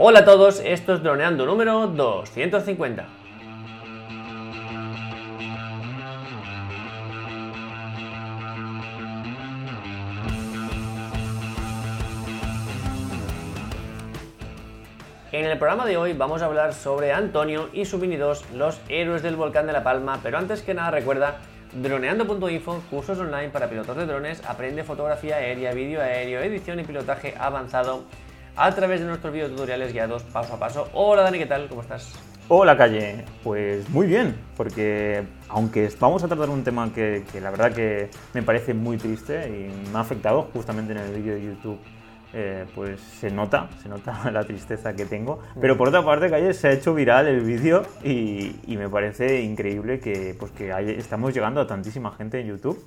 Hola a todos, esto es Droneando número 250. En el programa de hoy vamos a hablar sobre Antonio y su Mini 2, los héroes del volcán de La Palma, pero antes que nada recuerda droneando.info, cursos online para pilotos de drones, aprende fotografía aérea, vídeo aéreo, edición y pilotaje avanzado a través de nuestros videotutoriales guiados paso a paso. Hola Dani, ¿qué tal? ¿Cómo estás? Hola Calle, pues muy bien, porque aunque vamos a tratar un tema que, que la verdad que me parece muy triste y me ha afectado justamente en el vídeo de YouTube eh, pues se nota, se nota la tristeza que tengo. Pero por otra parte, Calle, se ha hecho viral el vídeo y, me parece increíble que, pues que estamos llegando a tantísima gente en YouTube.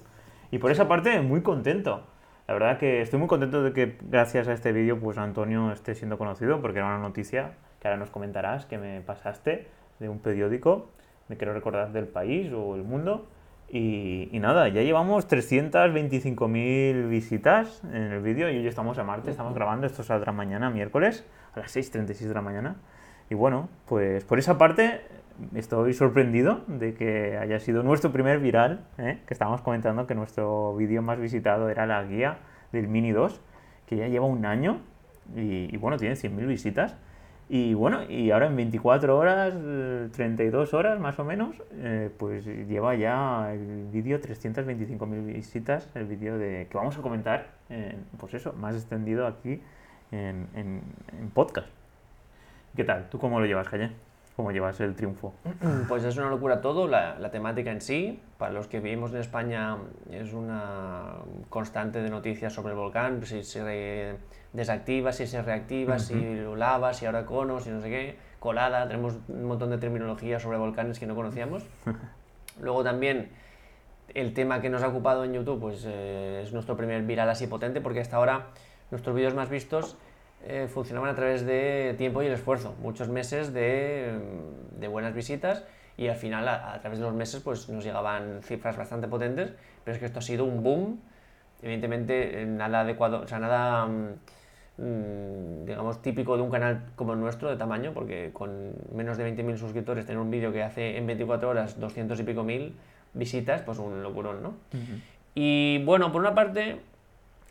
Y por esa parte, muy contento. La verdad que estoy muy contento de que gracias a este vídeo, pues Antonio esté siendo conocido, porque era una noticia que ahora nos comentarás que me pasaste de un periódico, me quiero recordar del país o el mundo. Y, nada, ya llevamos 325.000 visitas en el vídeo y hoy estamos a martes, estamos grabando, esto saldrá mañana, miércoles, a las 6.36 de la mañana. Y bueno, pues por esa parte estoy sorprendido de que haya sido nuestro primer viral, ¿eh? que estábamos comentando que nuestro vídeo más visitado era la guía del Mini 2, que ya lleva un año y, bueno, tiene 100.000 visitas. Y bueno, y ahora en 24 horas, 32 horas más o menos, eh, pues lleva ya el vídeo 325.000 visitas, el vídeo de que vamos a comentar, pues eso, más extendido aquí en, en, podcast. ¿Qué tal? ¿Tú cómo lo llevas, Calle? ¿Cómo llevas el triunfo? Pues es una locura todo, la, la, temática en sí. Para los que vivimos en España es una constante de noticias sobre el volcán, si se desactiva, si se reactiva, si lava, si ahora cono, si no sé qué, colada, tenemos un montón de terminología sobre volcanes que no conocíamos. Luego también el tema que nos ha ocupado en YouTube pues eh, es nuestro primer viral así potente porque hasta ahora nuestros vídeos más vistos eh, funcionaban a través de tiempo y el esfuerzo, muchos meses de, de buenas visitas y al final a, través de los meses pues nos llegaban cifras bastante potentes, pero es que esto ha sido un boom, evidentemente nada adecuado, o sea, nada... Mm, Mm, digamos, típico de un canal como el nuestro, de tamaño, porque con menos de 20.000 suscriptores, tener un vídeo que hace en 24 horas 200 y pico mil visitas, pues un locurón, ¿no? Y bueno, por una parte,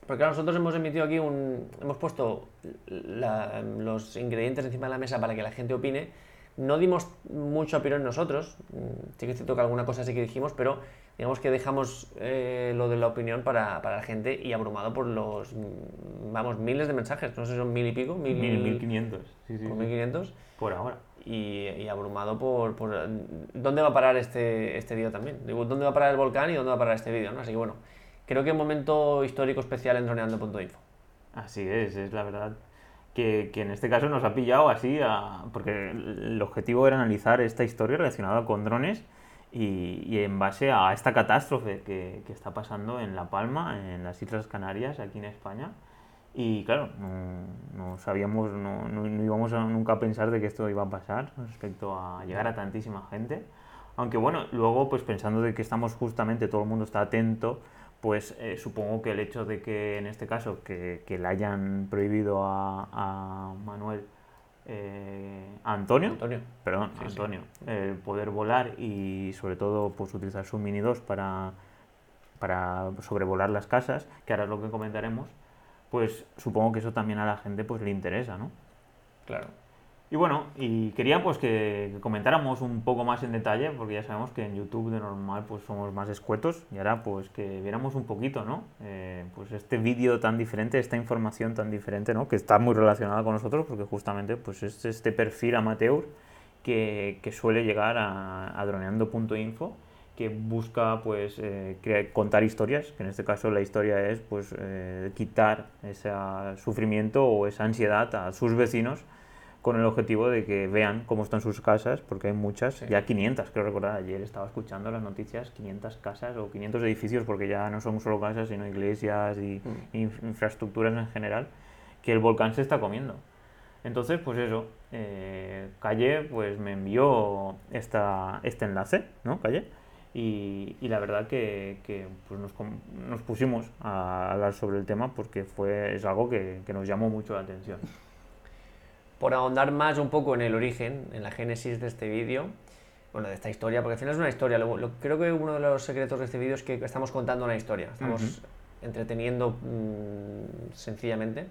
porque nosotros hemos emitido aquí un. Hemos puesto los ingredientes encima de la mesa para que la gente opine. No dimos mucho en nosotros, mm, sí que es cierto que alguna cosa sí que dijimos, pero digamos que dejamos eh, lo de la opinión para, para, la gente y abrumado por los, vamos, miles de mensajes, no sé si son mil y pico, mil, mil, quinientos, sí, sí, mil quinientos. Por ahora. Y, y abrumado por, por, dónde va a parar este, este vídeo también. Digo, dónde va a parar el volcán y dónde va a parar este vídeo, ¿no? Así que bueno, creo que un momento histórico especial en droneando.info. Así es, es la verdad. Que, que, en este caso nos ha pillado así, a, porque el objetivo era analizar esta historia relacionada con drones y, en base a esta catástrofe que, que, está pasando en La Palma, en las Islas Canarias, aquí en España. Y claro, no, sabíamos, no, no, íbamos a nunca a pensar de que esto iba a pasar respecto a llegar a tantísima gente. Aunque bueno, luego pues pensando de que estamos justamente, todo el mundo está atento, pues eh, supongo que el hecho de que en este caso que, que le hayan prohibido a, a Manuel eh, Antonio, Antonio, perdón, Antonio, el poder volar y sobre todo pues utilizar su Mini 2 para, para sobrevolar las casas, que ahora es lo que comentaremos, pues supongo que eso también a la gente pues le interesa, ¿no? Claro. Y bueno, y quería pues que, comentáramos un poco más en detalle, porque ya sabemos que en YouTube de normal pues somos más escuetos, y ahora pues que viéramos un poquito, ¿no? Eh, pues este vídeo tan diferente, esta información tan diferente, ¿no? Que está muy relacionada con nosotros, porque justamente pues es este perfil amateur que, que suele llegar a, a droneando.info que busca pues eh, contar historias, que en este caso la historia es pues eh, quitar ese sufrimiento o esa ansiedad a sus vecinos con el objetivo de que vean cómo están sus casas, porque hay muchas, ya 500, creo recordar, ayer estaba escuchando las noticias, 500 casas o 500 edificios, porque ya no son solo casas, sino iglesias y mm. infraestructuras en general, que el volcán se está comiendo. Entonces, pues eso, eh, Calle pues me envió esta, este enlace, ¿no, Calle? Y, y la verdad que, que pues nos, nos, pusimos a hablar sobre el tema porque fue, es algo que, que nos llamó mucho la atención. Por ahondar más un poco en el origen, en la génesis de este vídeo, bueno, de esta historia, porque al final es una historia. Lo, creo que uno de los secretos de este vídeo es que estamos contando una historia, estamos entreteniendo mm, sencillamente.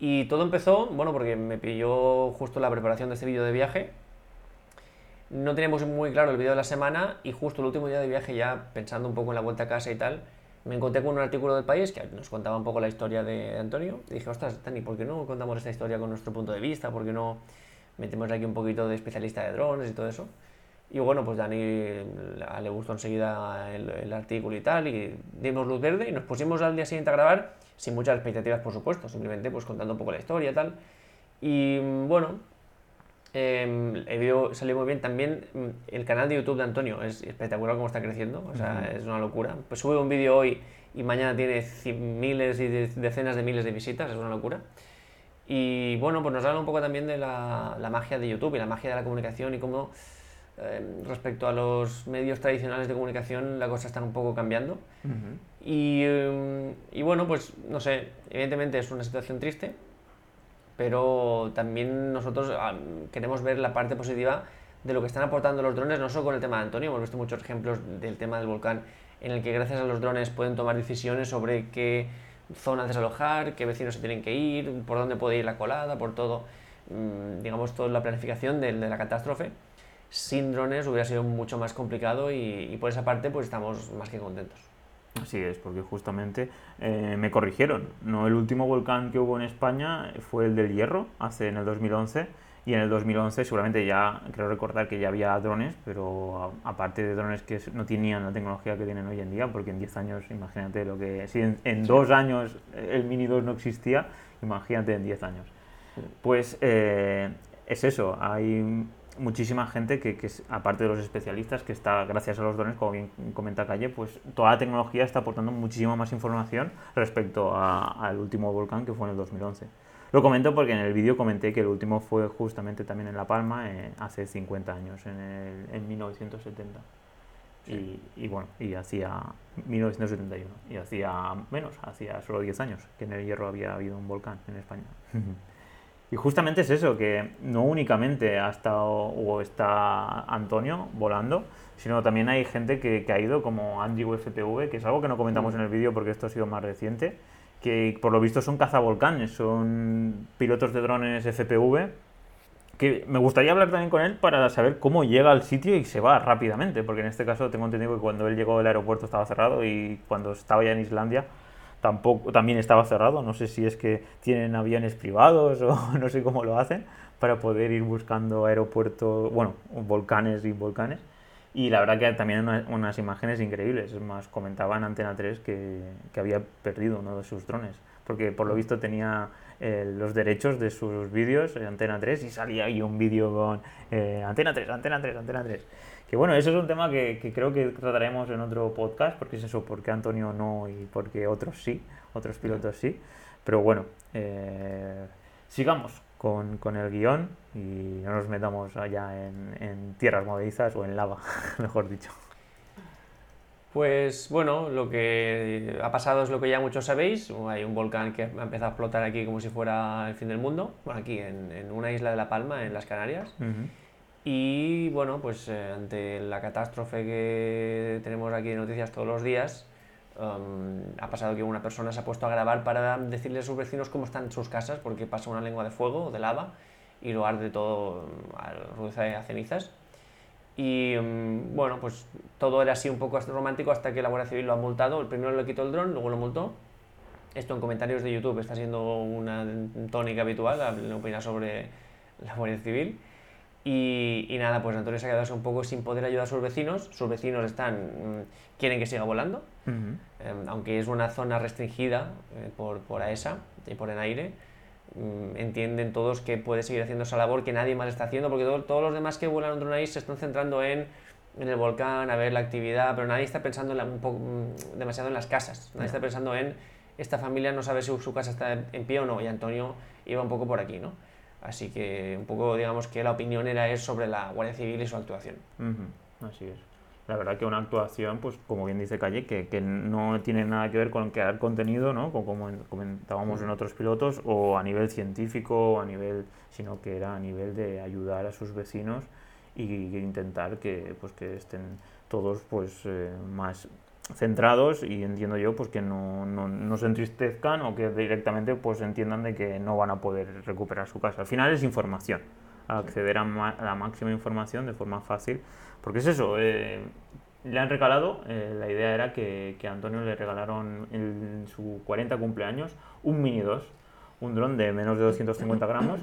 Y todo empezó, bueno, porque me pilló justo la preparación de este vídeo de viaje. No teníamos muy claro el vídeo de la semana y justo el último día de viaje, ya pensando un poco en la vuelta a casa y tal, me encontré con un artículo del país que nos contaba un poco la historia de Antonio. Y dije, ostras, Tani, ¿por qué no contamos esta historia con nuestro punto de vista? ¿Por qué no metemos aquí un poquito de especialista de drones y todo eso? Y bueno, pues Dani le gustó enseguida el, el, artículo y tal, y dimos luz verde y nos pusimos al día siguiente a grabar, sin muchas expectativas, por supuesto, simplemente pues contando un poco la historia y tal. Y bueno, eh, el vídeo salió muy bien. También mm, el canal de YouTube de Antonio es espectacular cómo está creciendo, o sea, es una locura. Pues sube un vídeo hoy y mañana tiene miles y decenas de miles de visitas, es una locura. Y bueno, pues nos habla un poco también de la, la magia de YouTube y la magia de la comunicación y cómo Em, respecto a los medios tradicionales de comunicación, la cosa está un poco cambiando. y, em, y, bueno, pues no sé, evidentemente es una situación triste, pero también nosotros queremos ver la parte positiva de lo que están aportando los drones, no solo con el tema de Antonio, hemos visto muchos ejemplos del tema del volcán, en el que gracias a los drones pueden tomar decisiones sobre qué zona desalojar, qué vecinos se tienen que ir, por dónde puede ir la colada, por todo, mm, digamos, toda la planificación de, de la catástrofe sin drones hubiera sido mucho más complicado y, por esa parte pues estamos más que contentos. Así es, porque justamente eh, me corrigieron. No el último volcán que hubo en España fue el del Hierro, hace en el 2011, y en el 2011 seguramente ya, creo recordar que ya había drones, pero aparte de drones que no tenían la tecnología que tienen hoy en día, porque en 10 años, imagínate lo que... Si en, dos años el Mini 2 no existía, imagínate en 10 años. Pues eh, es eso, hay muchísima gente que, que, aparte de los especialistas, que está, gracias a los drones, como bien comenta Calle, pues toda la tecnología está aportando muchísima más información respecto al último volcán que fue en el 2011. Lo comento porque en el vídeo comenté que el último fue justamente también en La Palma eh, hace 50 años, en, el, en 1970. Y, y, bueno, y hacía 1971, y hacía menos, hacía solo 10 años que en el Hierro había habido un volcán en España. Y justamente es eso, que no únicamente ha estado o está Antonio volando, sino también hay gente que, ha ido como Angie FPV, que es algo que no comentamos mm. en el vídeo porque esto ha sido más reciente, que por lo visto son cazavolcanes, son pilotos de drones FPV, que me gustaría hablar también con él para saber cómo llega al sitio y se va rápidamente, porque en este caso tengo entendido que cuando él llegó al aeropuerto estaba cerrado y cuando estaba ya en Islandia tampoco, también estaba cerrado. No sé si es que tienen aviones privados o no sé cómo lo hacen para poder ir buscando aeropuertos, bueno, volcanes y volcanes. Y la verdad que también unas imágenes increíbles. Es más, comentaba en Antena 3 que, que había perdido uno de sus drones, porque por lo visto tenía eh, los derechos de sus vídeos en Antena 3 y salía ahí un vídeo con eh, Antena 3, Antena 3, Antena 3. Que bueno, eso es un tema que, creo que trataremos en otro podcast, porque es eso, porque Antonio no y porque otros sí, otros pilotos sí. Pero bueno, eh, sigamos con, el guion y no nos metamos allá en, tierras movedizas o en lava, mejor dicho. Pues bueno, lo que ha pasado es lo que ya muchos sabéis. Hay un volcán que ha empezado a explotar aquí como si fuera el fin del mundo, aquí en, una isla de La Palma, en las Canarias. Y bueno, pues eh, ante la catástrofe que tenemos aquí de noticias todos los días, um, ha pasado que una persona se ha puesto a grabar para decirle a sus vecinos cómo están sus casas, porque pasa una lengua de fuego o de lava y lo arde todo a a cenizas. Y um, bueno, pues todo era así un poco romántico hasta que la Guardia Civil lo ha multado. El primero le quitó el dron, luego lo multó. Esto en comentarios de YouTube está siendo una tónica habitual, la opinión sobre la Guardia Civil. Y, nada, pues Antonio se ha quedado un poco sin poder ayudar a sus vecinos. Sus vecinos están mm, quieren que siga volando, em, aunque es una zona restringida eh, por, por AESA y por aire mm, entienden todos que puede seguir haciendo esa labor que nadie más está haciendo, porque todos los demás que vuelan en ahí se están centrando en, en, el volcán, a ver la actividad, pero nadie está pensando un poco, mm, demasiado en las casas. Nadie está pensando en esta familia no sabe si su casa está en pie o no, y Antonio iba un poco por aquí, ¿no? Así que un poco digamos que la opinión era es sobre la Guardia Civil y su actuación. Así es. la verdad que una actuación, pues como bien dice Calle, que, que no tiene nada que ver con crear contenido, ¿no? Como comentábamos en otros pilotos, o a nivel científico, o a nivel, sino que era a nivel de ayudar a sus vecinos y, intentar que, pues, que estén todos pues, eh, más centrados y entiendo yo pues que no, no, no, se entristezcan o que directamente pues entiendan de que no van a poder recuperar su casa. Al final es información, acceder a, la máxima información de forma fácil, porque es eso, eh, le han regalado, eh, la idea era que, que, a Antonio le regalaron en su 40 cumpleaños un Mini 2, un dron de menos de 250 gramos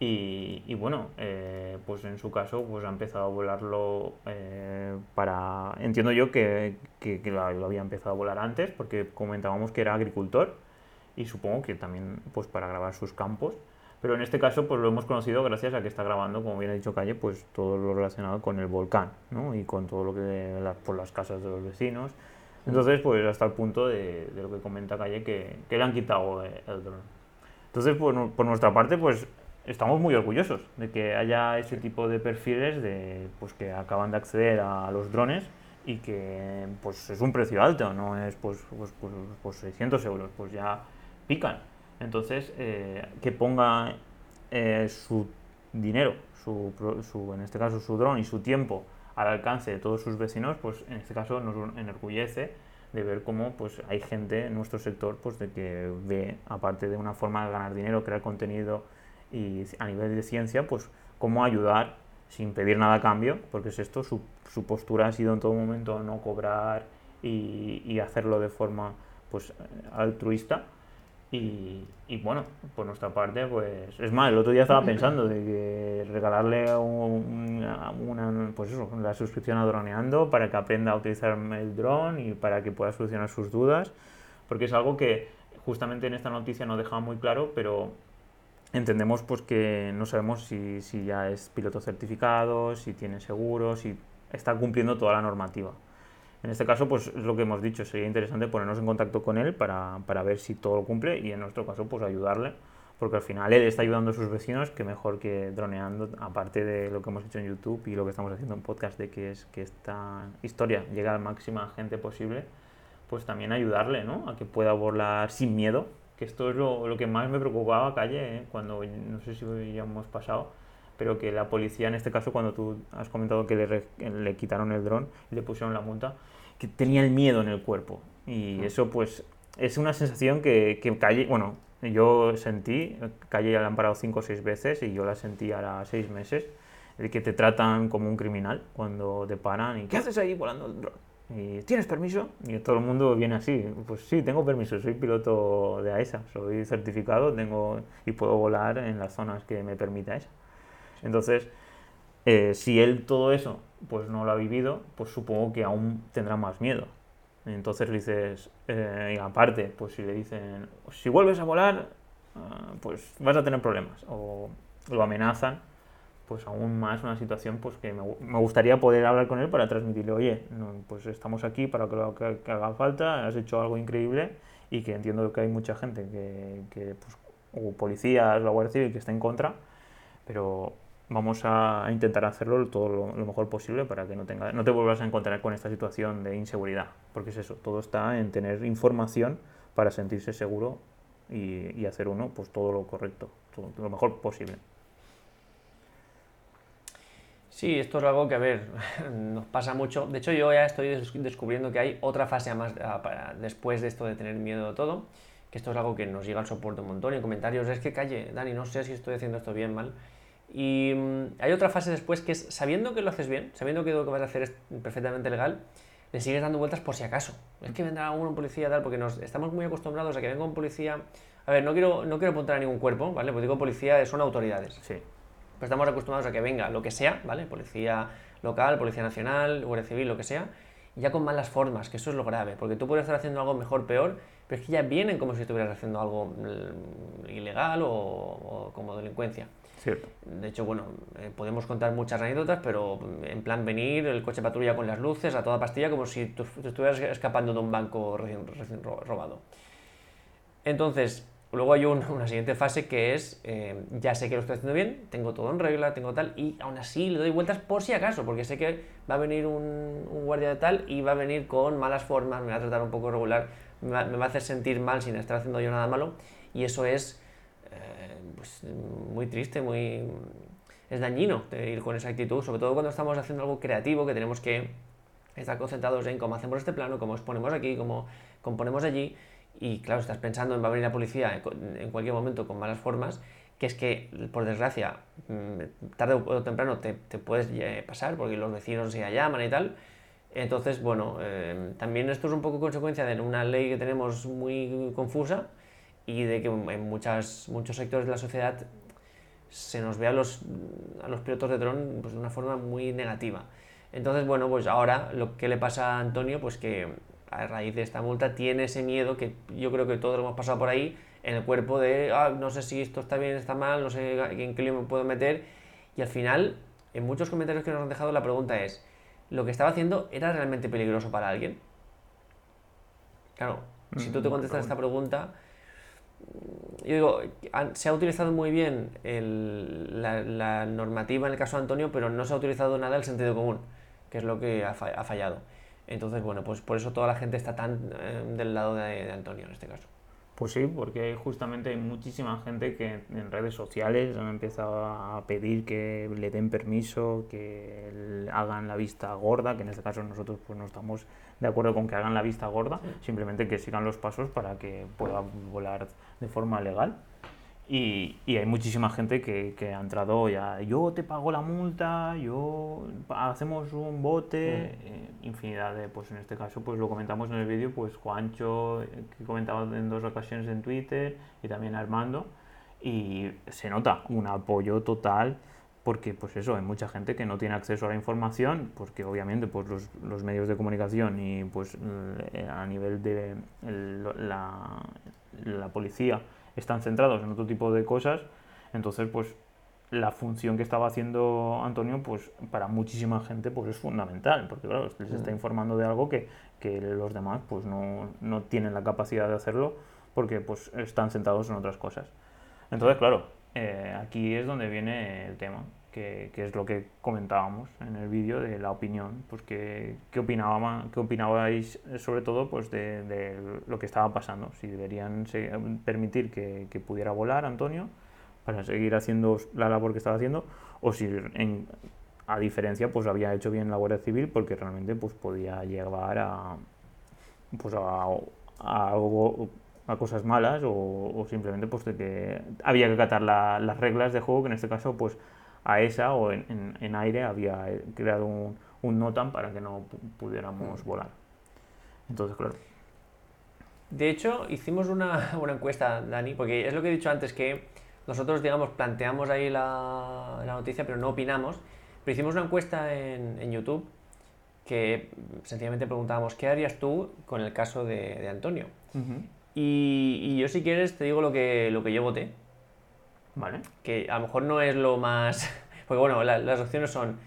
y, bueno, eh, pues en su caso pues ha empezado a volarlo eh, para... Entiendo yo que, que, lo, había empezado a volar antes porque comentábamos que era agricultor y supongo que también pues para grabar sus campos. Pero en este caso pues lo hemos conocido gracias a que está grabando, como bien ha dicho Calle, pues todo lo relacionado con el volcán ¿no? y con todo lo que... por las casas de los vecinos. Entonces pues hasta el punto de, de lo que comenta Calle que, que le han quitado el dron. Entonces por, por nuestra parte pues estamos muy orgullosos de que haya ese tipo de perfiles de pues que acaban de acceder a los drones y que pues es un precio alto, no es pues, pues, pues, 600 pues euros, pues ya pican. Entonces, eh, que ponga eh, su dinero, su, su, en este caso su dron y su tiempo al alcance de todos sus vecinos, pues en este caso nos enorgullece de ver cómo pues hay gente en nuestro sector pues de que ve, aparte de una forma de ganar dinero, crear contenido y a nivel de ciencia, pues cómo ayudar sin pedir nada a cambio, porque es esto, su, su postura ha sido en todo momento no cobrar y, y hacerlo de forma pues altruista. Y, y, bueno, por nuestra parte, pues es más, el otro día estaba pensando de que regalarle una, una, pues eso, la suscripción a Droneando para que aprenda a utilizar el dron y para que pueda solucionar sus dudas, porque es algo que justamente en esta noticia no dejaba muy claro, pero entendemos pues que no sabemos si, si, ya es piloto certificado, si tiene seguro, si está cumpliendo toda la normativa. En este caso, pues es lo que hemos dicho, sería interesante ponernos en contacto con él para, para, ver si todo lo cumple y en nuestro caso, pues ayudarle, porque al final él está ayudando a sus vecinos, que mejor que droneando, aparte de lo que hemos hecho en YouTube y lo que estamos haciendo en podcast, de que es que esta historia llegue a la máxima gente posible, pues también ayudarle, ¿no? A que pueda volar sin miedo, que esto es lo, lo que más me preocupaba, Calle, ¿eh? cuando, no sé si ya hemos pasado, pero que la policía, en este caso, cuando tú has comentado que le, le quitaron el dron y le pusieron la multa, que tenía el miedo en el cuerpo. Y mm. eso, pues, es una sensación que, que Calle, bueno, yo sentí, Calle ya la han parado cinco o seis veces y yo la sentí a seis meses, de que te tratan como un criminal cuando te paran y ¿qué haces ahí volando el dron? Y, ¿Tienes permiso? Y todo el mundo viene así. Pues sí, tengo permiso, soy piloto de AESA, soy certificado tengo y puedo volar en las zonas que me permita AESA. Entonces, eh, si él todo eso pues no lo ha vivido, pues supongo que aún tendrá más miedo. Entonces le dices, eh, aparte, pues si le dicen, si vuelves a volar, ah, pues vas a tener problemas. O lo amenazan, pues aún más una situación pues que me, me, gustaría poder hablar con él para transmitirle, oye, pues estamos aquí para que lo que, haga falta, has hecho algo increíble y que entiendo que hay mucha gente que, que pues, o policías, la Guardia Civil que está en contra, pero vamos a intentar hacerlo todo lo, mejor posible para que no, tenga, no te vuelvas a encontrar con esta situación de inseguridad, porque es eso, todo está en tener información para sentirse seguro y, hacer uno pues todo lo correcto, lo mejor posible. Sí, esto es algo que, a ver, nos pasa mucho. De hecho, yo ya estoy descubriendo que hay otra fase más después de esto de tener miedo de todo, que esto es algo que nos llega al soporte un montón y en comentarios es que calle, Dani, no sé si estoy haciendo esto bien, mal. Y mm, hay otra fase después que es, sabiendo que lo haces bien, sabiendo que lo que vas a hacer es perfectamente legal, le sigues dando vueltas por si acaso. Es que vendrá un policía tal, porque nos estamos muy acostumbrados a que venga un policía... A ver, no quiero, no quiero apuntar a ningún cuerpo, ¿vale? Porque digo policía, son autoridades. Sí pero estamos acostumbrados a que venga lo que sea, ¿vale? Policía local, Policía Nacional, Guardia Civil, lo que sea, ya con malas formas, que eso es lo grave, porque tú puedes estar haciendo algo mejor, peor, pero es que ya vienen como si estuvieras haciendo algo mm, ilegal o, como delincuencia. Cierto. De hecho, bueno, eh, podemos contar muchas anécdotas, pero en plan venir, el coche patrulla con las luces, a toda pastilla, como si tú estuvieras escapando de un banco recién, recién robado. Entonces, luego hay una siguiente fase que es, eh, ya sé que lo estoy haciendo bien, tengo todo en regla, tengo tal, y aún así le doy vueltas por si acaso, porque sé que va a venir un, guardia de tal y va a venir con malas formas, me va a tratar un poco regular, me va, a hacer sentir mal sin estar haciendo yo nada malo, y eso es eh, pues, muy triste, muy... es dañino ir con esa actitud, sobre todo cuando estamos haciendo algo creativo, que tenemos que estar concentrados en cómo hacemos este plano, cómo exponemos aquí, cómo componemos allí, y claro, estás pensando en va a venir la policía en cualquier momento con malas formas, que es que, por desgracia, mm, tarde o temprano te, te puedes eh, pasar porque los vecinos se llaman y tal. Entonces, bueno, eh, también esto es un poco consecuencia de una ley que tenemos muy confusa y de que en muchas, muchos sectores de la sociedad se nos ve a los, a los pilotos de dron pues, de una forma muy negativa. Entonces, bueno, pues ahora lo que le pasa a Antonio, pues que a raíz de esta multa tiene ese miedo que yo creo que todos lo hemos pasado por ahí en el cuerpo de ah, no sé si esto está bien, está mal, no sé en qué lío me puedo meter y al final en muchos comentarios que nos han dejado la pregunta es ¿lo que estaba haciendo era realmente peligroso para alguien? Claro, si tú te mm, contestas esta pregunta yo digo, se ha utilizado muy bien la, normativa en el caso de Antonio, pero no se ha utilizado nada el sentido común, que es lo que ha fallado. Entonces, bueno, pues por eso toda la gente está tan eh, del lado de, Antonio en este caso. Pues sí, porque justamente hay muchísima gente que en redes sociales han empezado a pedir que le den permiso, que hagan la vista gorda, que en este caso nosotros pues no estamos de acuerdo con que hagan la vista gorda, simplemente que sigan los pasos para que pueda volar de forma legal. Y, y, hay muchísima gente que, que, ha entrado ya, yo te pago la multa, yo hacemos un bote, mm. eh, infinidad de, pues en este caso pues lo comentamos en el vídeo, pues Juancho, eh, que comentaba en dos ocasiones en Twitter, y también Armando, y se nota un apoyo total, porque pues eso, hay mucha gente que no tiene acceso a la información, porque obviamente pues los, los medios de comunicación y pues eh, a nivel de la, la policía, están centrados en otro tipo de cosas, entonces pues la función que estaba haciendo Antonio pues para muchísima gente pues es fundamental, porque claro, les está mm. informando de algo que, que los demás pues no, no, tienen la capacidad de hacerlo porque pues están centrados en otras cosas. Entonces, claro, eh, aquí es donde viene el tema que, es lo que comentábamos en el vídeo de la opinión, pues que, qué, opinaba, qué opinabais sobre todo pues de, lo que estaba pasando, si deberían permitir que, pudiera volar Antonio para seguir haciendo la labor que estaba haciendo, o si en, a diferencia pues había hecho bien la Guardia Civil porque realmente pues podía llevar a pues a, algo a cosas malas o, simplemente pues de que había que acatar las reglas de juego que en este caso pues a esa o en, en, aire había creado un, un, NOTAM para que no pudiéramos mm. volar. Entonces, claro. De hecho, hicimos una, una, encuesta, Dani, porque es lo que he dicho antes, que nosotros, digamos, planteamos ahí la, la noticia, pero no opinamos. Pero hicimos una encuesta en, en YouTube que sencillamente preguntábamos, ¿qué harías tú con el caso de, de Antonio? y, y, yo, si quieres, te digo lo que, lo que yo voté. ¿Vale? Que a lo mejor no es lo más... Porque bueno, las opciones son,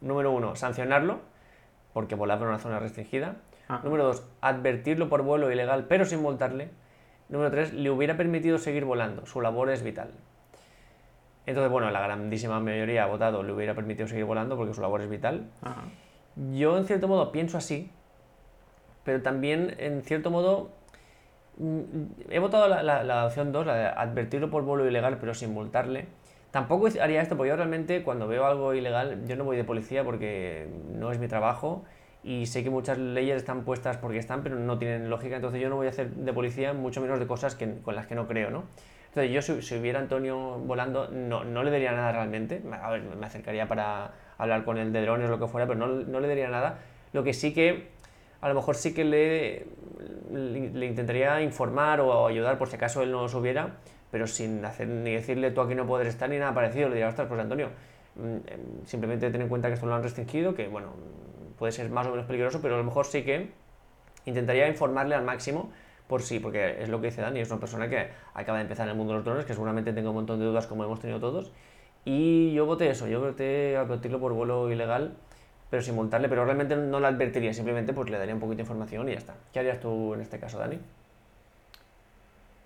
número uno, sancionarlo, porque volar por una zona restringida. Ah. Número dos, advertirlo por vuelo ilegal, pero sin multarle. Número tres, le hubiera permitido seguir volando, su labor es vital. Entonces, bueno, la grandísima mayoría ha votado, le hubiera permitido seguir volando porque su labor es vital. Yo, en cierto modo, pienso así, pero también, en cierto modo, he votado la, opción 2, la de advertirlo por vuelo ilegal pero sin multarle. Tampoco haría esto porque yo realmente cuando veo algo ilegal yo no voy de policía porque no es mi trabajo y sé que muchas leyes están puestas porque están pero no tienen lógica, entonces yo no voy a hacer de policía mucho menos de cosas que, con las que no creo, ¿no? Entonces yo si, hubiera Antonio volando no, no, le daría nada realmente, a ver, me acercaría para hablar con él de drones o lo que fuera, pero no, no le daría nada. Lo que sí que a lo mejor sí que le, le, intentaría informar o ayudar por si acaso él no lo subiera, pero sin hacer ni decirle tú aquí no puedes estar ni nada parecido. Le diría, ostras, pues Antonio, mm, em, simplemente ten en cuenta que esto lo han restringido, que bueno, puede ser más o menos peligroso, pero a lo mejor sí que intentaría informarle al máximo por sí, porque es lo que dice Dani, es una persona que acaba de empezar en el mundo de los drones, que seguramente tenga un montón de dudas como hemos tenido todos, y yo voté eso, yo voté advertirlo por vuelo ilegal pero sin multarle, pero realmente no la advertiría, simplemente pues le daría un poquito de información y ya está. ¿Qué harías tú en este caso, Dani?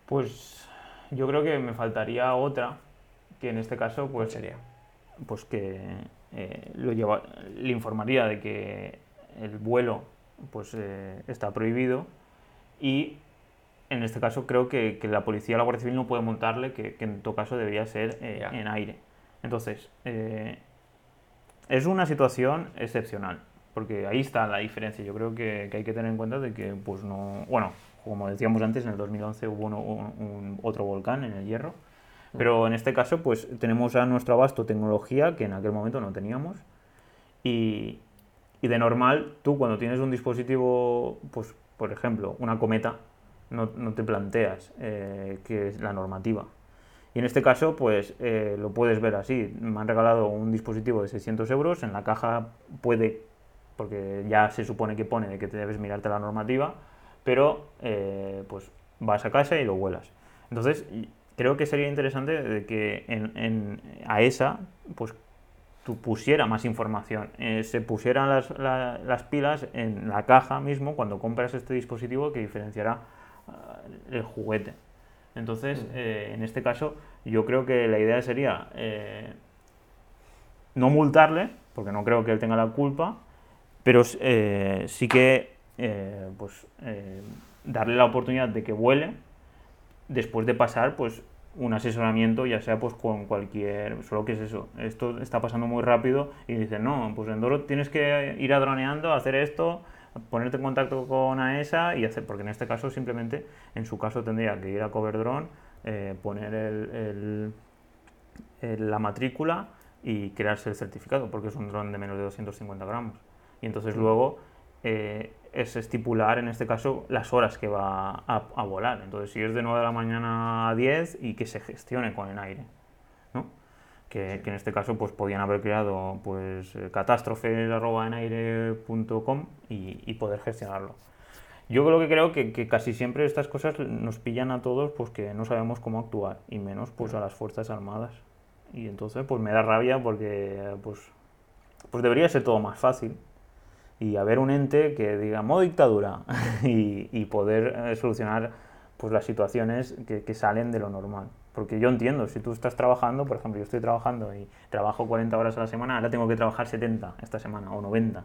Pues yo creo que me faltaría otra, que en este caso, pues sería? Pues que eh, lo lleva, le informaría de que el vuelo pues eh, está prohibido y en este caso creo que, que, la policía o la Guardia Civil no puede montarle, que, que en todo caso debería ser eh, en aire. Entonces, es una situación excepcional, porque ahí está la diferencia. Yo creo que, hay que tener en cuenta de que, pues no, bueno, como decíamos antes, en el 2011 hubo un, otro volcán en el Hierro, mm. pero en este caso, pues tenemos a nuestro abasto tecnología que en aquel momento no teníamos y, y de normal, tú cuando tienes un dispositivo, pues por ejemplo, una cometa, no, no te planteas eh, que es la normativa. Y en este caso, pues eh, lo puedes ver así. Me han regalado un dispositivo de 600 euros. En la caja puede, porque ya se supone que pone de que te debes mirarte la normativa, pero eh, pues vas a casa y lo vuelas. Entonces, creo que sería interesante de que en, en, a esa, pues tú pusiera más información, eh, se pusieran las, las, pilas en la caja mismo cuando compras este dispositivo que diferenciará el juguete. Entonces, mm. eh, en este caso, yo creo que la idea sería eh, no multarle, porque no creo que él tenga la culpa, pero eh, sí que pues, darle la oportunidad de que vuele después de pasar pues, un asesoramiento, ya sea pues con cualquier, solo que es eso, esto está pasando muy rápido y dicen, no, pues en Doro tienes que ir a droneando, hacer esto, ponerte en contacto con AESA y hacer, porque en este caso simplemente, en su caso tendría que ir a Coverdrone, eh, poner el, la matrícula y crearse el certificado, porque es un dron de menos de 250 gramos. Y entonces luego eh, es estipular, en este caso, las horas que va a, a, volar. Entonces, si es de 9 de la mañana a 10 y que se gestione con el aire que, en este caso pues podían haber creado pues eh, catástrofes.enaire.com y, y poder gestionarlo. Yo creo que creo que, que, casi siempre estas cosas nos pillan a todos pues que no sabemos cómo actuar y menos pues a las fuerzas armadas y entonces pues me da rabia porque pues pues debería ser todo más fácil y haber un ente que diga modo dictadura y, y poder eh, solucionar pues las situaciones que, que salen de lo normal. Porque yo entiendo, si tú estás trabajando, por ejemplo, yo estoy trabajando y trabajo 40 horas a la semana, ahora tengo que trabajar 70 esta semana o 90.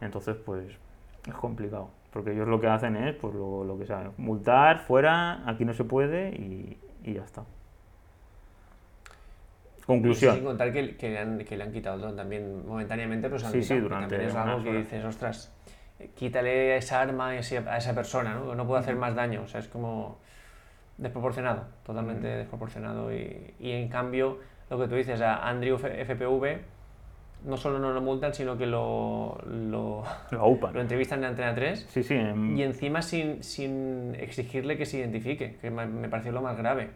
Entonces, pues es complicado. Porque ellos lo que hacen es, pues lo, lo que saben, multar, fuera, aquí no se puede y, y ya está. Conclusión. Sin contar que, que, le han, que, le han, quitado también momentáneamente, pues sí, sí, durante también es algo que dices, ostras, quítale esa arma a esa persona, ¿no? No puede hacer más daño. O sea, es como desproporcionado, totalmente desproporcionado. Y, y, en cambio, lo que tú dices, a Andrew FPV no solo no lo multan, sino que lo, lo, lo, lo entrevistan en Antena 3 sí, sí, y encima sin, sin exigirle que se identifique, que me pareció lo más grave.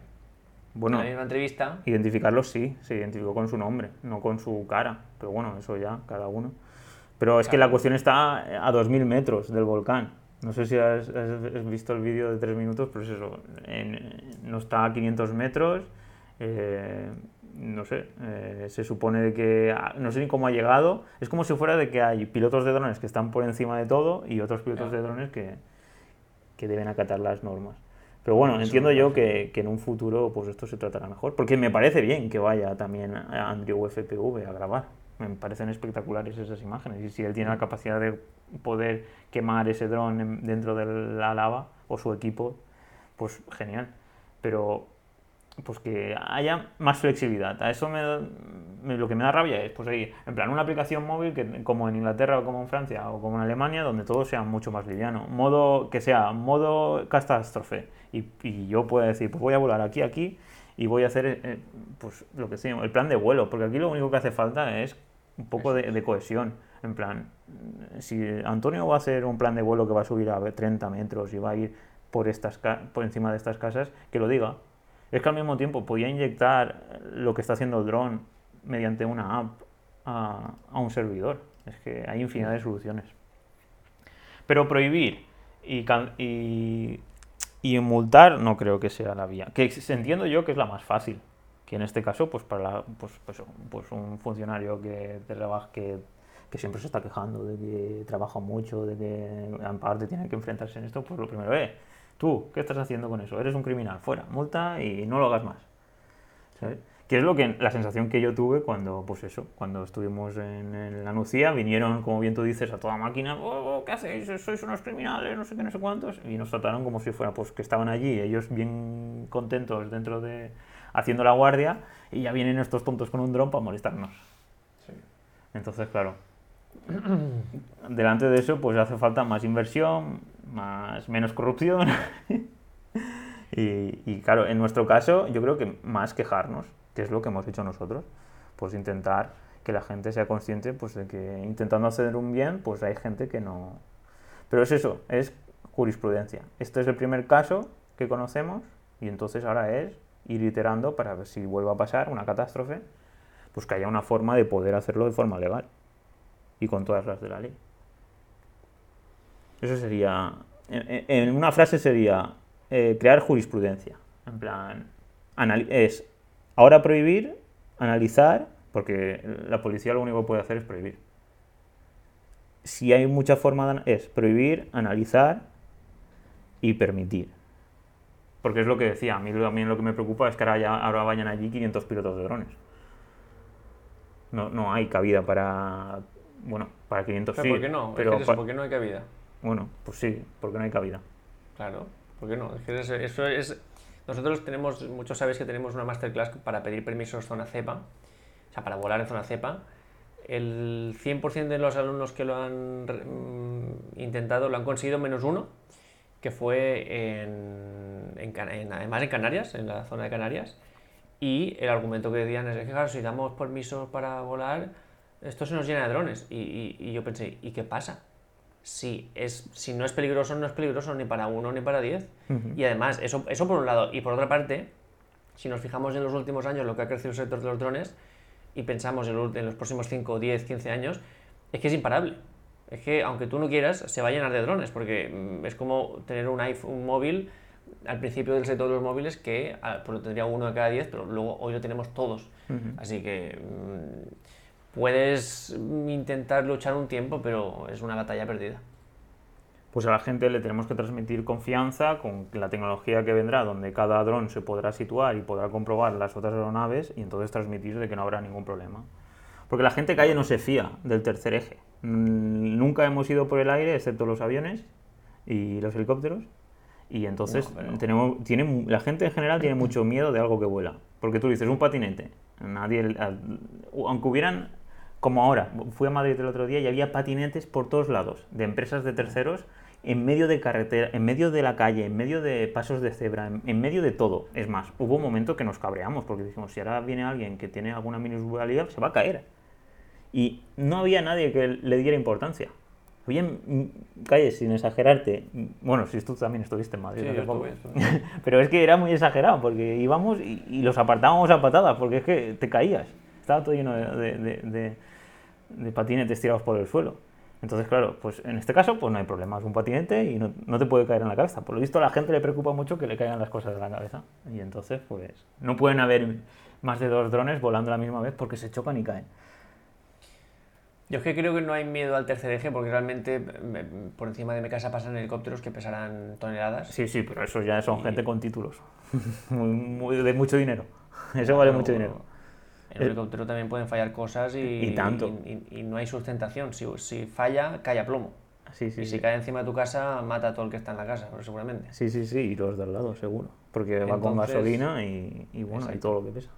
Bueno, en la misma entrevista. Identificarlo sí, se identificó con su nombre, no con su cara, pero bueno, eso ya, cada uno. Pero es claro. que la cuestión está a 2.000 metros del volcán. No sé si has, has visto el vídeo de tres minutos, pero es eso. En, no está a 500 metros. Eh, no sé, eh, se supone que no sé ni cómo ha llegado. Es como si fuera de que hay pilotos de drones que están por encima de todo y otros pilotos de drones que, que deben acatar las normas. Pero bueno, entiendo yo que, que, en un futuro pues esto se tratará mejor, porque me parece bien que vaya también a Andrew FPV a grabar. Me parecen espectaculares esas imágenes y si él tiene la capacidad de poder quemar ese dron dentro de la lava o su equipo, pues genial. Pero pues que haya más flexibilidad. A eso me, lo que me da rabia es, pues ahí, en plan, una aplicación móvil que, como en Inglaterra o como en Francia o como en Alemania, donde todo sea mucho más liviano. Modo, que sea modo catástrofe. Y, y yo puedo decir, pues voy a volar aquí, aquí, y voy a hacer eh, pues lo que sea, el plan de vuelo, porque aquí lo único que hace falta es un poco de, de cohesión. En plan, si Antonio va a hacer un plan de vuelo que va a subir a 30 metros y va a ir por, estas, por encima de estas casas, que lo diga. Es que al mismo tiempo podía inyectar lo que está haciendo el dron mediante una app a, a un servidor. Es que hay infinidad de soluciones. Pero prohibir y, y, y, multar no creo que sea la vía. Que entiendo yo que es la más fácil. Que en este caso, pues para la, pues, pues, pues un funcionario que, que que siempre se está quejando de que trabaja mucho, de que en parte tiene que enfrentarse en esto, pues lo primero es, Tú, ¿qué estás haciendo con eso? Eres un criminal, fuera, multa y no lo hagas más. ¿Sabes? Que es lo que, la sensación que yo tuve cuando, pues eso, cuando estuvimos en, la Nucía, vinieron, como bien tú dices, a toda máquina, oh, oh, ¿qué hacéis? Sois unos criminales, no sé qué, no sé cuántos, y nos trataron como si fuera, pues que estaban allí, ellos bien contentos dentro de, haciendo la guardia, y ya vienen estos tontos con un dron para molestarnos. Entonces, claro, delante de eso, pues hace falta más inversión, más, menos corrupción, y, y claro, en nuestro caso, yo creo que más quejarnos que es lo que hemos hecho nosotros, pues intentar que la gente sea consciente pues de que intentando hacer un bien, pues hay gente que no... Pero es eso, es jurisprudencia. Este es el primer caso que conocemos y entonces ahora es ir iterando para ver si vuelve a pasar una catástrofe, pues que haya una forma de poder hacerlo de forma legal y con todas las de la ley. Eso sería, en una frase sería eh, crear jurisprudencia. En plan, es Ahora prohibir, analizar, porque la policía lo único que puede hacer es prohibir. Si hay mucha forma, es prohibir, analizar y permitir. Porque es lo que decía, a mí lo que me preocupa es que ahora, ya, ahora vayan allí 500 pilotos de drones. No, no hay cabida para, bueno, para 500 ¿Pero ¿Por qué no? Pero ¿Por qué no hay cabida? Bueno, pues sí, porque no hay cabida. Claro, ¿por qué no? Es que eso es nosotros tenemos, muchos sabéis que tenemos una masterclass para pedir permisos zona cepa, o sea, para volar en zona cepa. El 100% de los alumnos que lo han mm, intentado lo han conseguido menos uno, que fue en, además en Canarias, en la zona de Canarias. Y el argumento que decían es que, claro, si damos permisos para volar, esto se nos llena de drones. Y, y yo pensé, ¿y qué pasa? si, es, si no es peligroso, no es peligroso ni para uno ni para diez. Y además, eso, eso por un lado. Y por otra parte, si nos fijamos en los últimos años lo que ha crecido el sector de los drones y pensamos en, los próximos 5, 10, 15 años, es que es imparable. Es que aunque tú no quieras, se va a llenar de drones, porque mm, es como tener un iPhone, un móvil al principio del sector de los móviles que ah, pues lo tendría uno de cada diez, pero luego hoy lo tenemos todos. Así que mm, puedes intentar luchar un tiempo, pero es una batalla perdida. Pues a la gente le tenemos que transmitir confianza con la tecnología que vendrá, donde cada dron se podrá situar y podrá comprobar las otras aeronaves y entonces transmitir de que no habrá ningún problema. Porque la gente calle no se fía del tercer eje. Mm, nunca hemos ido por el aire, excepto los aviones y los helicópteros. Y entonces tenemos, tiene, la gente en general tiene mucho miedo de algo que vuela. Porque tú dices, un patinete. Nadie, aunque hubieran como ahora, fui a Madrid el otro día y había patinetes por todos lados, de empresas de terceros, en medio de carretera, en medio de la calle, en medio de pasos de cebra, en, medio de todo. Es más, hubo un momento que nos cabreamos, porque dijimos, si ahora viene alguien que tiene alguna minusvalía, se va a caer. Y no había nadie que le diera importancia. Había calles, sin exagerarte, bueno, si tú también estuviste en Madrid pero es que era muy exagerado, porque íbamos y, los apartábamos a patadas, porque es que te caías. Estaba todo lleno de de patinetes tirados por el suelo. Entonces, claro, pues en este caso pues no hay problema, es un patinete y no, no, te puede caer en la cabeza. Por lo visto a la gente le preocupa mucho que le caigan las cosas de la cabeza. Y entonces, pues no pueden haber más de dos drones volando a la misma vez porque se chocan y caen. Yo es que creo que no hay miedo al tercer eje porque realmente por encima de mi casa pasan helicópteros que pesarán toneladas. Sí, sí, pero eso ya son gente con títulos. de mucho dinero. Eso vale mucho dinero. En el helicóptero también pueden fallar cosas y, tanto. Y, no hay sustentación. Si, si, falla, cae a plomo. y si cae encima de tu casa, mata a todo el que está en la casa, seguramente. Sí, sí, sí, y los de al lado, seguro. Porque va con gasolina y, bueno, y todo lo que pesa.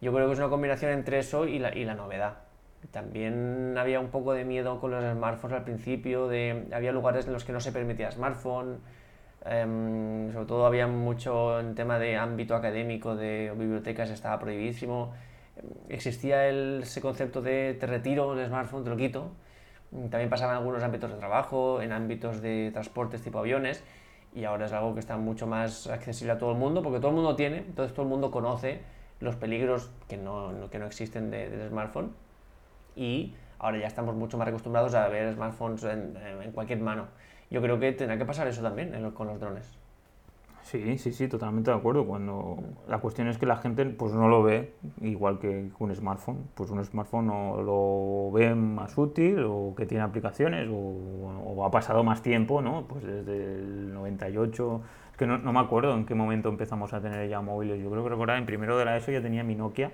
Yo creo que es una combinación entre eso y la, y la novedad. También había un poco de miedo con los smartphones al principio, de, había lugares en los que no se permitía smartphone, em, sobre todo había mucho en tema de ámbito académico, de bibliotecas estaba prohibidísimo existía ese concepto de te retiro el smartphone, te lo quito. También pasaba en algunos ámbitos de trabajo, en ámbitos de transportes tipo aviones, y ahora es algo que está mucho más accesible a todo el mundo, porque todo el mundo tiene, entonces todo el mundo conoce los peligros que no, que no existen del smartphone, y ahora ya estamos mucho más acostumbrados a ver smartphones en cualquier mano. Yo creo que tendrá que pasar eso también con los drones. Sí, sí, sí, totalmente de acuerdo. Cuando la cuestión es que la gente pues no lo ve igual que un smartphone. Pues un smartphone o lo ve más útil o que tiene aplicaciones o, ha pasado más tiempo, ¿no? Pues desde el 98, es que no, no, me acuerdo en qué momento empezamos a tener ya móviles. Yo creo que recordar en primero de la ESO ya tenía mi Nokia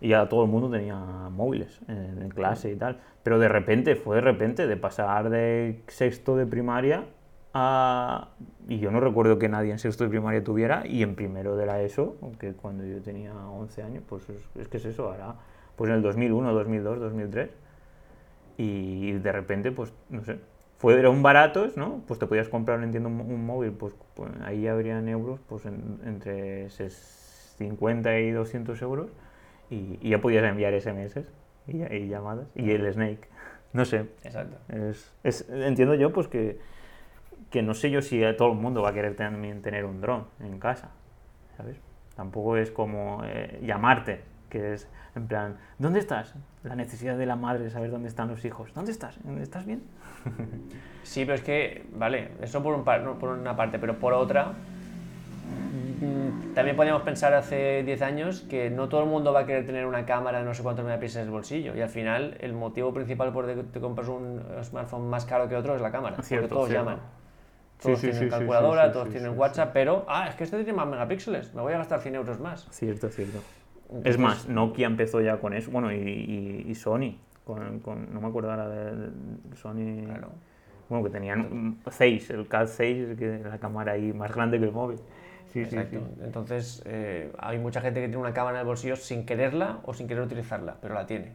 y ya todo el mundo tenía móviles en, en clase y tal. Pero de repente, fue de repente, de pasar de sexto de primaria y yo no recuerdo que nadie en sexto de primaria tuviera, y en primero de la ESO, que cuando yo tenía 11 años, pues es, que es eso, ahora, pues en el 2001, 2002, 2003, y de repente, pues, no sé, fueron baratos, ¿no? Pues te podías comprar, entiendo, un, un móvil, pues, pues, ahí habrían euros, pues entre 50 y 200 euros, y, ya podías enviar SMS y, y, llamadas, y el Snake, no sé. Exacto. es, entiendo yo, pues que que no sé yo si todo el mundo va a querer también tener un dron en casa, ¿sabes? Tampoco es como eh, llamarte, que es en plan, ¿dónde estás? La necesidad de la madre de saber dónde están los hijos. ¿Dónde estás? ¿Estás bien? sí, pero es que, vale, eso por, un por una parte, pero por otra, mm, también podríamos pensar hace 10 años que no todo el mundo va a querer tener una cámara de no sé cuántos megapíxeles en el bolsillo. Y al final, el motivo principal por el que te compras un smartphone más caro que otro es la cámara. porque todos llaman todos tienen calculadora, todos tienen WhatsApp, pero, ah, es que este tiene más megapíxeles, me voy a gastar 100 euros más. Cierto, cierto. es más, Nokia empezó ya con eso, bueno, y, y, Sony, con, con, no me acuerdo ahora de, Sony, claro. bueno, que tenían 6, el CAD 6, que la cámara ahí más grande que el móvil. Sí, Exacto. Sí, Entonces, eh, hay mucha gente que tiene una cámara en el bolsillo sin quererla o sin querer utilizarla, pero la tiene.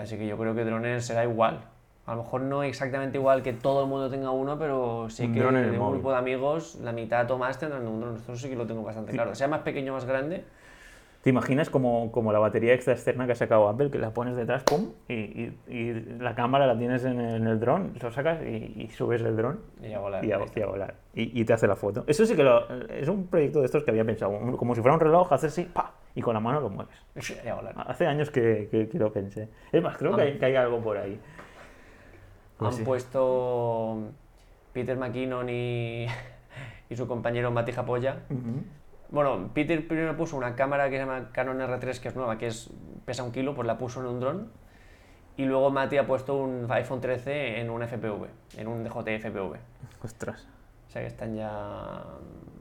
Así que yo creo que drones será igual. A lo mejor no exactamente igual que todo el mundo tenga uno, pero sí que de un grupo de amigos, la mitad o más tendrán un dron. Esto sí que lo tengo bastante claro. Sea más pequeño o más grande. ¿Te imaginas como, como, la batería extra externa que ha sacado Apple, que la pones detrás, pum, y, y, la cámara la tienes en el, en dron, lo sacas y, subes el dron y a volar. Y, a, volar. Y, te hace la foto. Eso sí que lo, es un proyecto de estos que había pensado, como si fuera un reloj, hacer así, pa, y con la mano lo mueves. Y a volar. Hace años que, que, lo pensé. Es más, creo que, hay, que hay algo por ahí. Pues han puesto Peter McKinnon y, y su compañero Mati Japoya. Bueno, Peter primero puso una cámara que se llama Canon R3, que es nueva, que es, pesa un kilo, pues la puso en un dron. Y luego Mati ha puesto un iPhone 13 en un FPV, en un DJI FPV. Ostras. O sea que están ya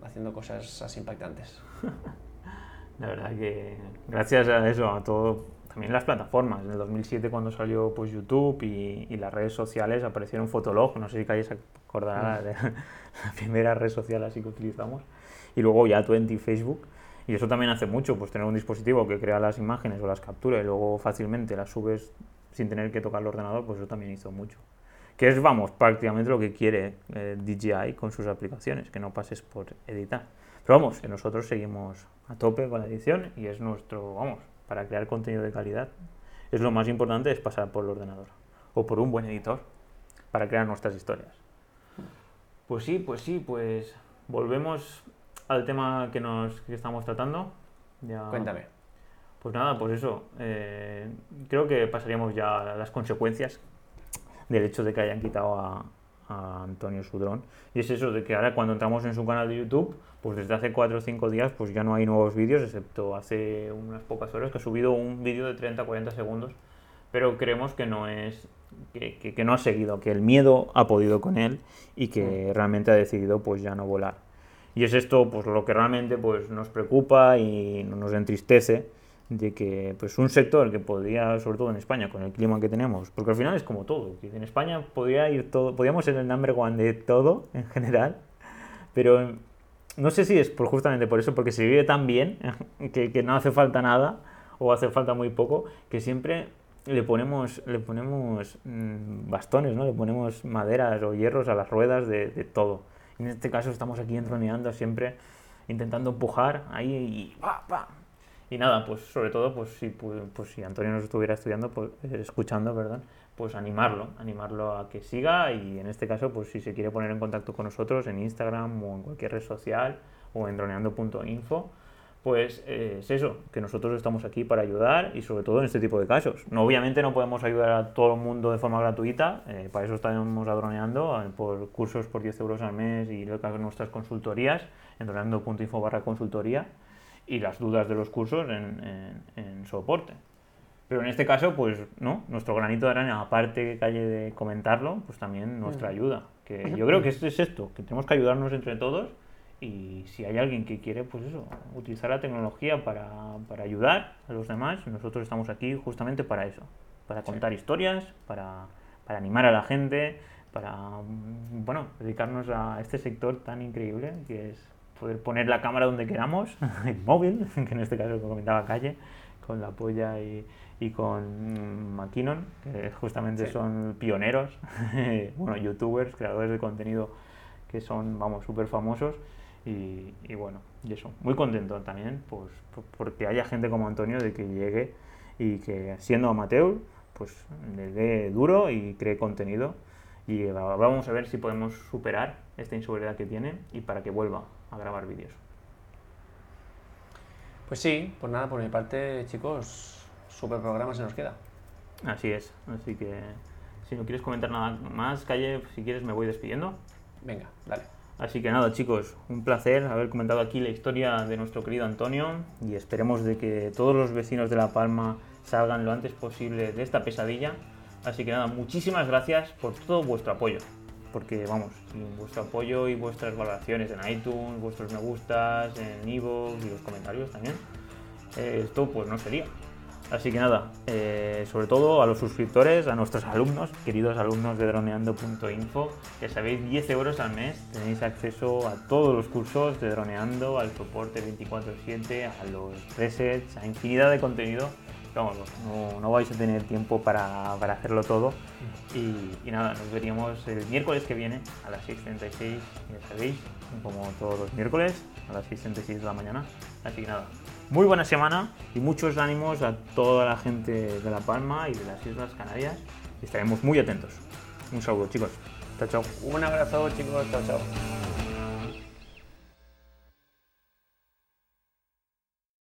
haciendo cosas así impactantes. La verdad que gracias a eso, a todo también las plataformas. En el 2007 cuando salió pues, YouTube y, y las redes sociales aparecieron Fotolog, no sé si calles acordará de la primera red social así que utilizamos. Y luego ya 20 Facebook. Y eso también hace mucho, pues tener un dispositivo que crea las imágenes o las captura y luego fácilmente las subes sin tener que tocar el ordenador, pues eso también hizo mucho. Que es, vamos, prácticamente lo que quiere eh, DJI con sus aplicaciones, que no pases por editar. Pero vamos, que nosotros seguimos a tope con la edición y es nuestro, vamos, para crear contenido de calidad, es lo más importante es pasar por el ordenador o por un buen editor para crear nuestras historias. Pues sí, pues sí, pues volvemos al tema que nos que estamos tratando. Ya... Cuéntame. Pues nada, pues eso. Eh, creo que pasaríamos ya a las consecuencias del hecho de que hayan quitado a, a Antonio Sudrón. Y es eso de que ahora cuando entramos en su canal de YouTube, pues desde hace 4 o 5 días pues ya no hay nuevos vídeos, excepto hace unas pocas horas que ha subido un vídeo de 30-40 segundos, pero creemos que no es que, que, no ha seguido, que el miedo ha podido con él y que mm. realmente ha decidido pues ya no volar. Y es esto pues lo que realmente pues nos preocupa y nos entristece de que pues un sector que podría, sobre todo en España, con el clima que tenemos, porque al final es como todo, en España podría ir todo, podríamos ser el number one de todo en general, pero no sé si es por, justamente por eso, porque se vive tan bien que, que, no hace falta nada o hace falta muy poco, que siempre le ponemos, le ponemos mm, bastones, ¿no? le ponemos maderas o hierros a las ruedas de, todo. En este caso estamos aquí entroneando siempre, intentando empujar ahí y ¡pa! Y nada, pues sobre todo, pues si, pues, si Antonio nos estuviera estudiando, pues, eh, escuchando, ¿verdad? Pues animarlo, animarlo a que siga y en este caso, pues si se quiere poner en contacto con nosotros en Instagram o en cualquier red social o en droneando.info, pues eh, es eso, que nosotros estamos aquí para ayudar y sobre todo en este tipo de casos. No, obviamente no podemos ayudar a todo el mundo de forma gratuita, eh, para eso estamos adroneando eh, por cursos por 10 euros al mes y nuestras consultorías, en droneando.info barra consultoría y las dudas de los cursos en, en, soporte. Pero en este caso, pues no, nuestro granito de arena, aparte que haya de comentarlo, pues también nuestra ayuda. Que yo creo que esto es esto, que tenemos que ayudarnos entre todos y si hay alguien que quiere, pues eso, utilizar la tecnología para, para ayudar a los demás, nosotros estamos aquí justamente para eso, para contar historias, para, para, animar a la gente, para, bueno, dedicarnos a este sector tan increíble que es poder poner la cámara donde queramos, el móvil, que en este caso como comentaba Calle, con la polla y, y con Makinon, que justamente son pioneros, bueno, youtubers, creadores de contenido que son, vamos, súper famosos y, bueno, y eso, muy contento también, pues porque haya gente como Antonio de que llegue y que siendo amateur, pues le dé duro y cree contenido. Y vamos a ver si podemos superar esta inseguridad que tiene y para que vuelva a grabar vídeos. Pues sí, pues nada, por mi parte, chicos, super programa se nos queda. Así es, así que si no quieres comentar nada más, Calle, si quieres me voy despidiendo. Venga, dale. Así que nada, chicos, un placer haber comentado aquí la historia de nuestro querido Antonio y esperemos de que todos los vecinos de La Palma salgan lo antes posible de esta pesadilla. Así que nada, muchísimas gracias por todo vuestro apoyo. Porque vamos, sin vuestro apoyo y vuestras valoraciones en iTunes, vuestros me gustas, en Evox y los comentarios también, eh, esto pues no sería. Así que nada, eh, sobre todo a los suscriptores, a nuestros alumnos, queridos alumnos de droneando.info, que sabéis 10 euros al mes, tenéis acceso a todos los cursos de droneando, al soporte 24/7, a los presets, a infinidad de contenido. Vamos, no, vais a tener tiempo para, hacerlo todo. Y, nada, nos veríamos el miércoles que viene a las 6.36, ya sabéis, como todos los miércoles, a las 6.36 de la mañana. Así que nada, muy buena semana y muchos ánimos a toda la gente de La Palma y de las Islas Canarias. Estaremos muy atentos. Un saludo, chicos. Chao, chao. Un abrazo, chicos. Chao, chao.